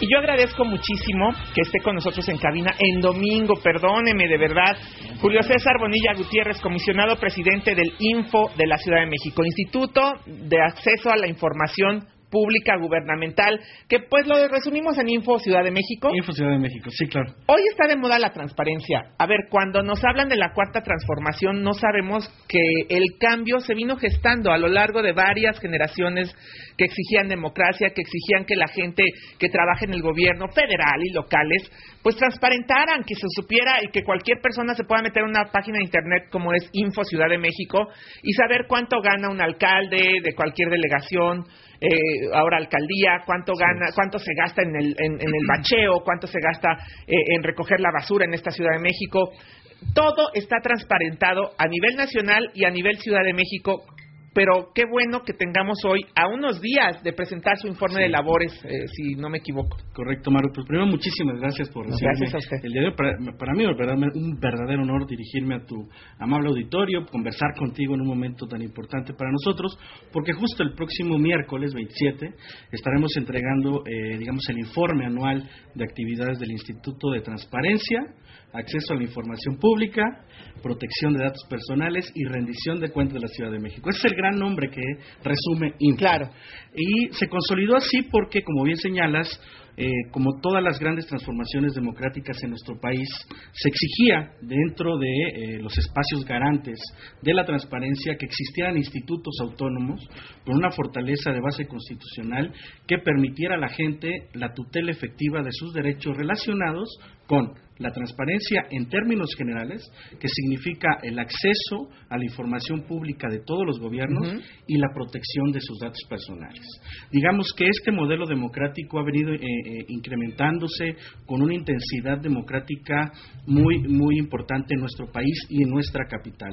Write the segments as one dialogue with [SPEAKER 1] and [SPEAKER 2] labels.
[SPEAKER 1] Y yo agradezco muchísimo que esté con nosotros en cabina en domingo, perdóneme de verdad, Julio César Bonilla Gutiérrez, comisionado presidente del Info de la Ciudad de México, Instituto de Acceso a la Información pública gubernamental, que pues lo resumimos en Info Ciudad de México.
[SPEAKER 2] Info Ciudad de México, sí, claro.
[SPEAKER 1] Hoy está de moda la transparencia. A ver, cuando nos hablan de la cuarta transformación, no sabemos que el cambio se vino gestando a lo largo de varias generaciones que exigían democracia, que exigían que la gente que trabaja en el gobierno federal y locales, pues transparentaran, que se supiera y que cualquier persona se pueda meter en una página de internet como es Info Ciudad de México y saber cuánto gana un alcalde de cualquier delegación, eh, ahora alcaldía, cuánto gana, cuánto se gasta en el, en, el bacheo, cuánto se gasta eh, en recoger la basura en esta Ciudad de México. Todo está transparentado a nivel nacional y a nivel Ciudad de México pero qué bueno que tengamos hoy a unos días de presentar su informe de labores, eh, si no me equivoco.
[SPEAKER 2] Correcto, Maru. Pues primero, muchísimas gracias por recibirme.
[SPEAKER 1] Gracias a usted.
[SPEAKER 2] El día de hoy, para, mí es un verdadero honor dirigirme a tu amable auditorio, conversar contigo en un momento tan importante para nosotros, porque justo el próximo miércoles 27 estaremos entregando, eh, digamos, el informe anual de actividades del Instituto de Transparencia, acceso a la información pública, protección de datos personales y rendición de cuentas de la Ciudad de México. Es el gran nombre que resume
[SPEAKER 1] Claro.
[SPEAKER 2] Y se consolidó así porque, como bien señalas, eh, como todas las grandes transformaciones democráticas en nuestro país, se exigía dentro de eh, los espacios garantes de la transparencia que existieran institutos autónomos con una fortaleza de base constitucional que permitiera a la gente la tutela efectiva de sus derechos relacionados con la transparencia en términos generales, que significa el acceso a la información pública de todos los gobiernos y la protección de sus datos personales. Digamos que este modelo democrático ha venido eh, eh, incrementándose con una intensidad democrática muy, muy importante en nuestro país y en nuestra capital.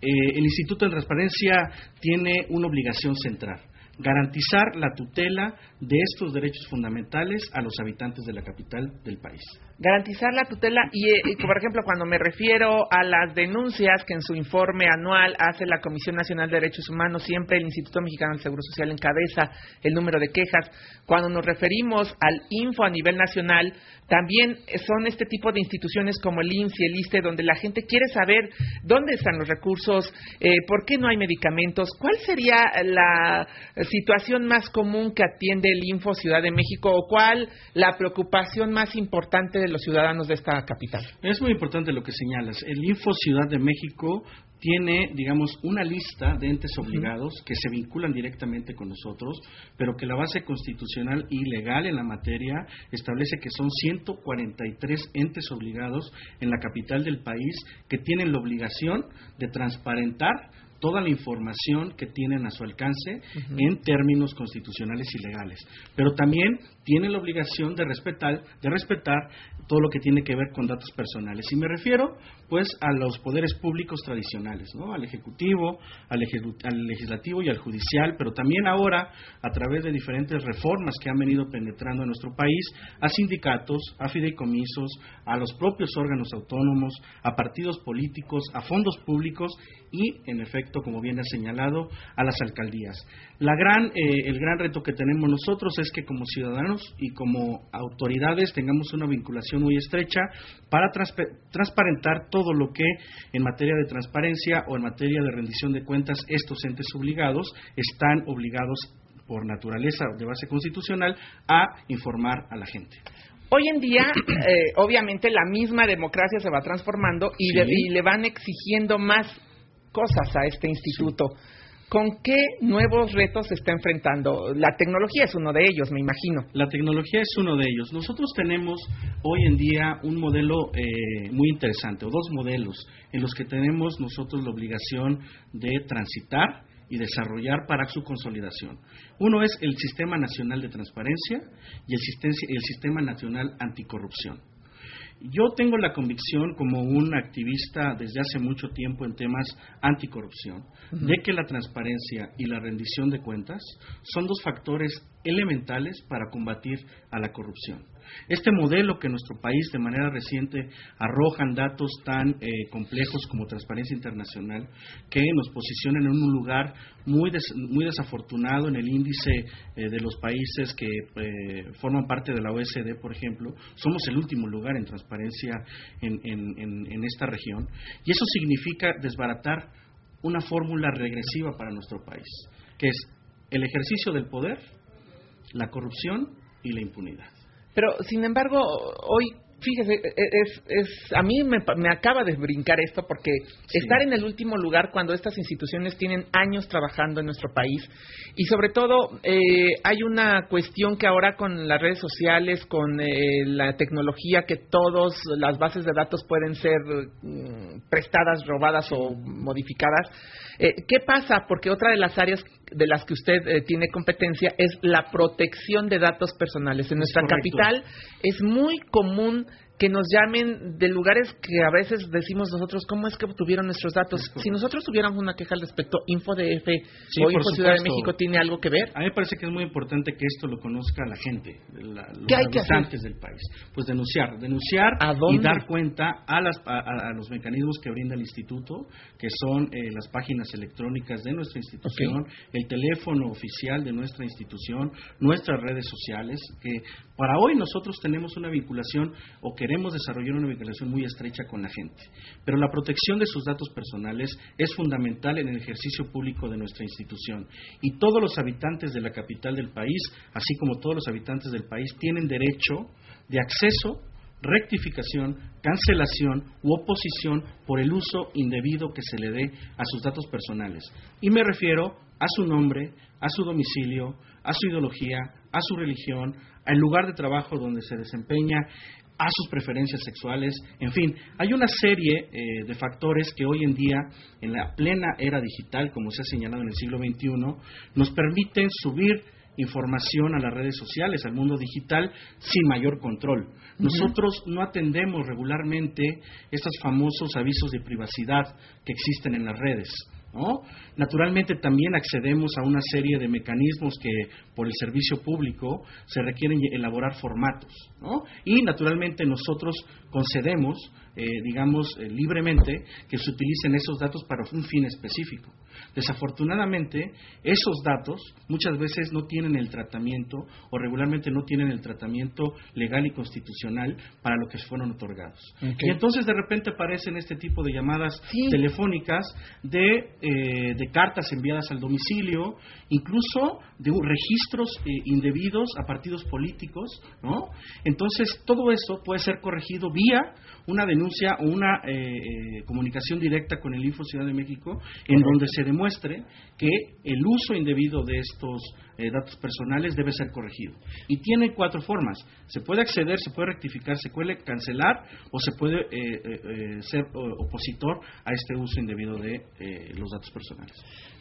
[SPEAKER 2] Eh, el Instituto de Transparencia tiene una obligación central garantizar la tutela de estos derechos fundamentales a los habitantes de la capital del país.
[SPEAKER 1] Garantizar la tutela eh, y, por ejemplo cuando me refiero a las denuncias que en su informe anual hace la Comisión Nacional de Derechos Humanos siempre el Instituto Mexicano del Seguro Social encabeza el número de quejas. Cuando nos referimos al info a nivel nacional también son este tipo de instituciones como el IMSS y el ISTE donde la gente quiere saber dónde están los recursos eh, por qué no hay medicamentos cuál sería la situación más común que atiende el info Ciudad de México o cuál la preocupación más importante de los ciudadanos de esta capital.
[SPEAKER 2] Es muy importante lo que señalas. El Info Ciudad de México tiene, digamos, una lista de entes obligados que se vinculan directamente con nosotros, pero que la base constitucional y legal en la materia establece que son 143 entes obligados en la capital del país que tienen la obligación de transparentar toda la información que tienen a su alcance en términos constitucionales y legales. Pero también tienen la obligación de respetar, de respetar todo lo que tiene que ver con datos personales. Y me refiero, pues, a los poderes públicos tradicionales, ¿no? Al ejecutivo, al, al legislativo y al judicial, pero también ahora, a través de diferentes reformas que han venido penetrando en nuestro país, a sindicatos, a fideicomisos, a los propios órganos autónomos, a partidos políticos, a fondos públicos y, en efecto, como bien ha señalado, a las alcaldías. La gran, eh, el gran reto que tenemos nosotros es que como ciudadanos y como autoridades tengamos una vinculación muy estrecha para transparentar todo lo que en materia de transparencia o en materia de rendición de cuentas estos entes obligados están obligados por naturaleza de base constitucional a informar a la gente.
[SPEAKER 1] Hoy en día, eh, obviamente, la misma democracia se va transformando y, y, le van exigiendo más cosas a este instituto. ¿Con qué nuevos retos se está enfrentando? La tecnología es uno de ellos, me imagino.
[SPEAKER 2] La tecnología es uno de ellos. Nosotros tenemos hoy en día un modelo eh, muy interesante, o dos modelos, en los que tenemos nosotros la obligación de transitar y desarrollar para su consolidación. Uno es el Sistema Nacional de Transparencia y el Sistema Nacional Anticorrupción. Yo tengo la convicción, como un activista desde hace mucho tiempo en temas anticorrupción, de que la transparencia y la rendición de cuentas son dos factores elementales para combatir a la corrupción. Este modelo que nuestro país de manera reciente arrojan datos tan eh, complejos como Transparencia Internacional, que nos posicionan en un lugar muy, muy desafortunado en el índice eh, de los países que eh, forman parte de la OSD, por ejemplo, somos el último lugar en transparencia en, en esta región, y eso significa desbaratar una fórmula regresiva para nuestro país, que es el ejercicio del poder, la corrupción y la impunidad.
[SPEAKER 1] Pero, sin embargo, hoy, fíjese, e, e, es, es, a mí me, me acaba de brincar esto porque estar en el último lugar cuando estas instituciones tienen años trabajando en nuestro país y sobre todo eh, hay una cuestión que ahora con las redes sociales, con eh, la tecnología, que todas las bases de datos pueden ser mm, prestadas, robadas o modificadas. Eh, ¿Qué pasa? Porque otra de las áreas de las que usted eh, tiene competencia es la protección de datos personales. En nuestra capital es muy común que nos llamen de lugares que a veces decimos nosotros, ¿cómo es que obtuvieron nuestros datos? Si nosotros tuviéramos una queja al respecto, InfoDF o Info Ciudad de México tiene algo que ver.
[SPEAKER 2] A mí me parece que es muy importante que esto lo conozca la gente, la, los ¿Qué hay habitantes del país. Pues denunciar, denunciar y dar cuenta a, las, a, los mecanismos que brinda el instituto, que son eh, las páginas electrónicas de nuestra institución, el teléfono oficial de nuestra institución, nuestras redes sociales, que para hoy nosotros tenemos una vinculación o queremos queremos desarrollar una vinculación muy estrecha con la gente. Pero la protección de sus datos personales es fundamental en el ejercicio público de nuestra institución. Y todos los habitantes de la capital del país, así como todos los habitantes del país, tienen derecho de acceso rectificación, cancelación u oposición por el uso indebido que se le dé a sus datos personales. Y me refiero a su nombre, a su domicilio, a su ideología, a su religión, al lugar de trabajo donde se desempeña, a sus preferencias sexuales, en fin, hay una serie eh, de factores que hoy en día, en la plena era digital, como se ha señalado en el siglo XXI, nos permiten subir información a las redes sociales, al mundo digital, sin mayor control. Nosotros no atendemos regularmente estos famosos avisos de privacidad que existen en las redes. Naturalmente también accedemos a una serie de mecanismos que por el servicio público se requieren elaborar formatos. Y naturalmente nosotros concedemos, eh, digamos, eh, libremente que se utilicen esos datos para un fin específico. Desafortunadamente, esos datos muchas veces no tienen el tratamiento o regularmente no tienen el tratamiento legal y constitucional para lo que fueron otorgados. Y entonces de repente aparecen este tipo de llamadas telefónicas de, eh, de, cartas enviadas al domicilio, incluso de registros eh, indebidos a partidos políticos, ¿no? Entonces todo eso puede ser corregido vía una denuncia o una eh, comunicación directa con el Info Ciudad de México, en donde se demuestre que el uso indebido de estos eh, datos personales debe ser corregido. Y tiene cuatro formas. Se puede acceder, se puede rectificar, se puede cancelar o se puede eh, eh, ser opositor a este uso indebido de los datos personales.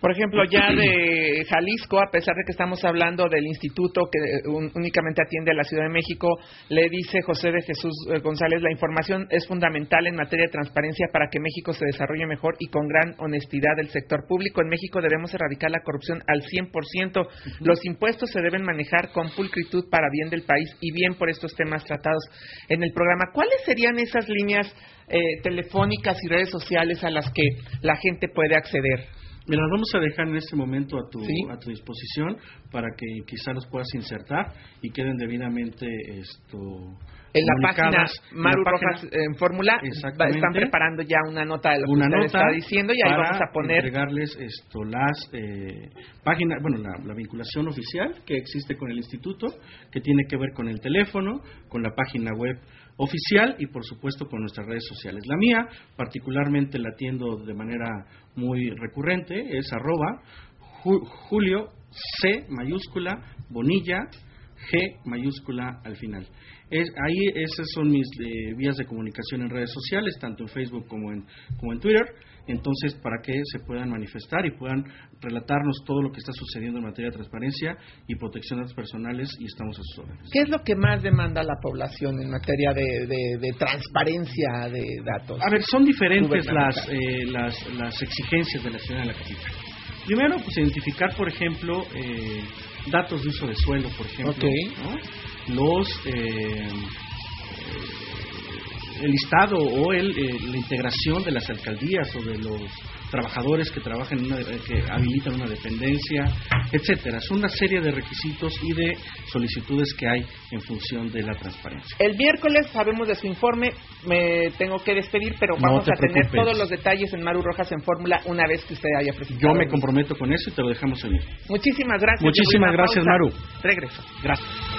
[SPEAKER 1] Por ejemplo, ya de Jalisco, a pesar de que estamos hablando del instituto que únicamente atiende a la Ciudad de México, le dice José de Jesús González, la información es fundamental en materia de transparencia para que México se desarrolle mejor y con gran honestidad del sector público. En México debemos erradicar la corrupción al 100%. Los impuestos se deben manejar con pulcritud para bien del país y bien por estos temas tratados en el programa. ¿Cuáles serían esas líneas eh, telefónicas y redes sociales a las que la gente puede acceder?
[SPEAKER 2] Mira, vamos a dejar en este momento a tu, a tu disposición para que quizá los puedas insertar y queden debidamente esto
[SPEAKER 1] en la página Maru Rojas en Fórmula están preparando ya una nota de lo que usted está diciendo y ahí vamos a poner
[SPEAKER 2] entregarles esto las eh, páginas bueno la, la, vinculación oficial que existe con el instituto que tiene que ver con el teléfono con la página web oficial y por supuesto con nuestras redes sociales. La mía, particularmente la atiendo de manera muy recurrente, es arroba Julio C mayúscula Bonilla G mayúscula al final. Es, ahí esas son mis eh, vías de comunicación en redes sociales, tanto en Facebook como en, como en Twitter entonces para que se puedan manifestar y puedan relatarnos todo lo que está sucediendo en materia de transparencia y protección de datos personales y estamos a sus órdenes.
[SPEAKER 1] ¿Qué es lo que más demanda la población en materia de, transparencia de datos?
[SPEAKER 2] A ver, son diferentes las, eh, las, exigencias de la ciudad de la capital. Primero, pues identificar, por ejemplo, eh, datos de uso de suelo, por ejemplo, los eh, el listado o el, la integración de las alcaldías o de los trabajadores que trabajan en una, que habilitan una dependencia, etcétera. Son una serie de requisitos y de solicitudes que hay en función de la transparencia.
[SPEAKER 1] El miércoles sabemos de su informe, me tengo que despedir, pero vamos a tener todos los detalles en Maru Rojas en Fórmula una vez que usted haya presentado.
[SPEAKER 2] Yo me comprometo con eso y te lo dejamos en
[SPEAKER 1] Muchísimas gracias.
[SPEAKER 2] Muchísimas gracias, Maru.
[SPEAKER 1] Regreso.
[SPEAKER 2] Gracias.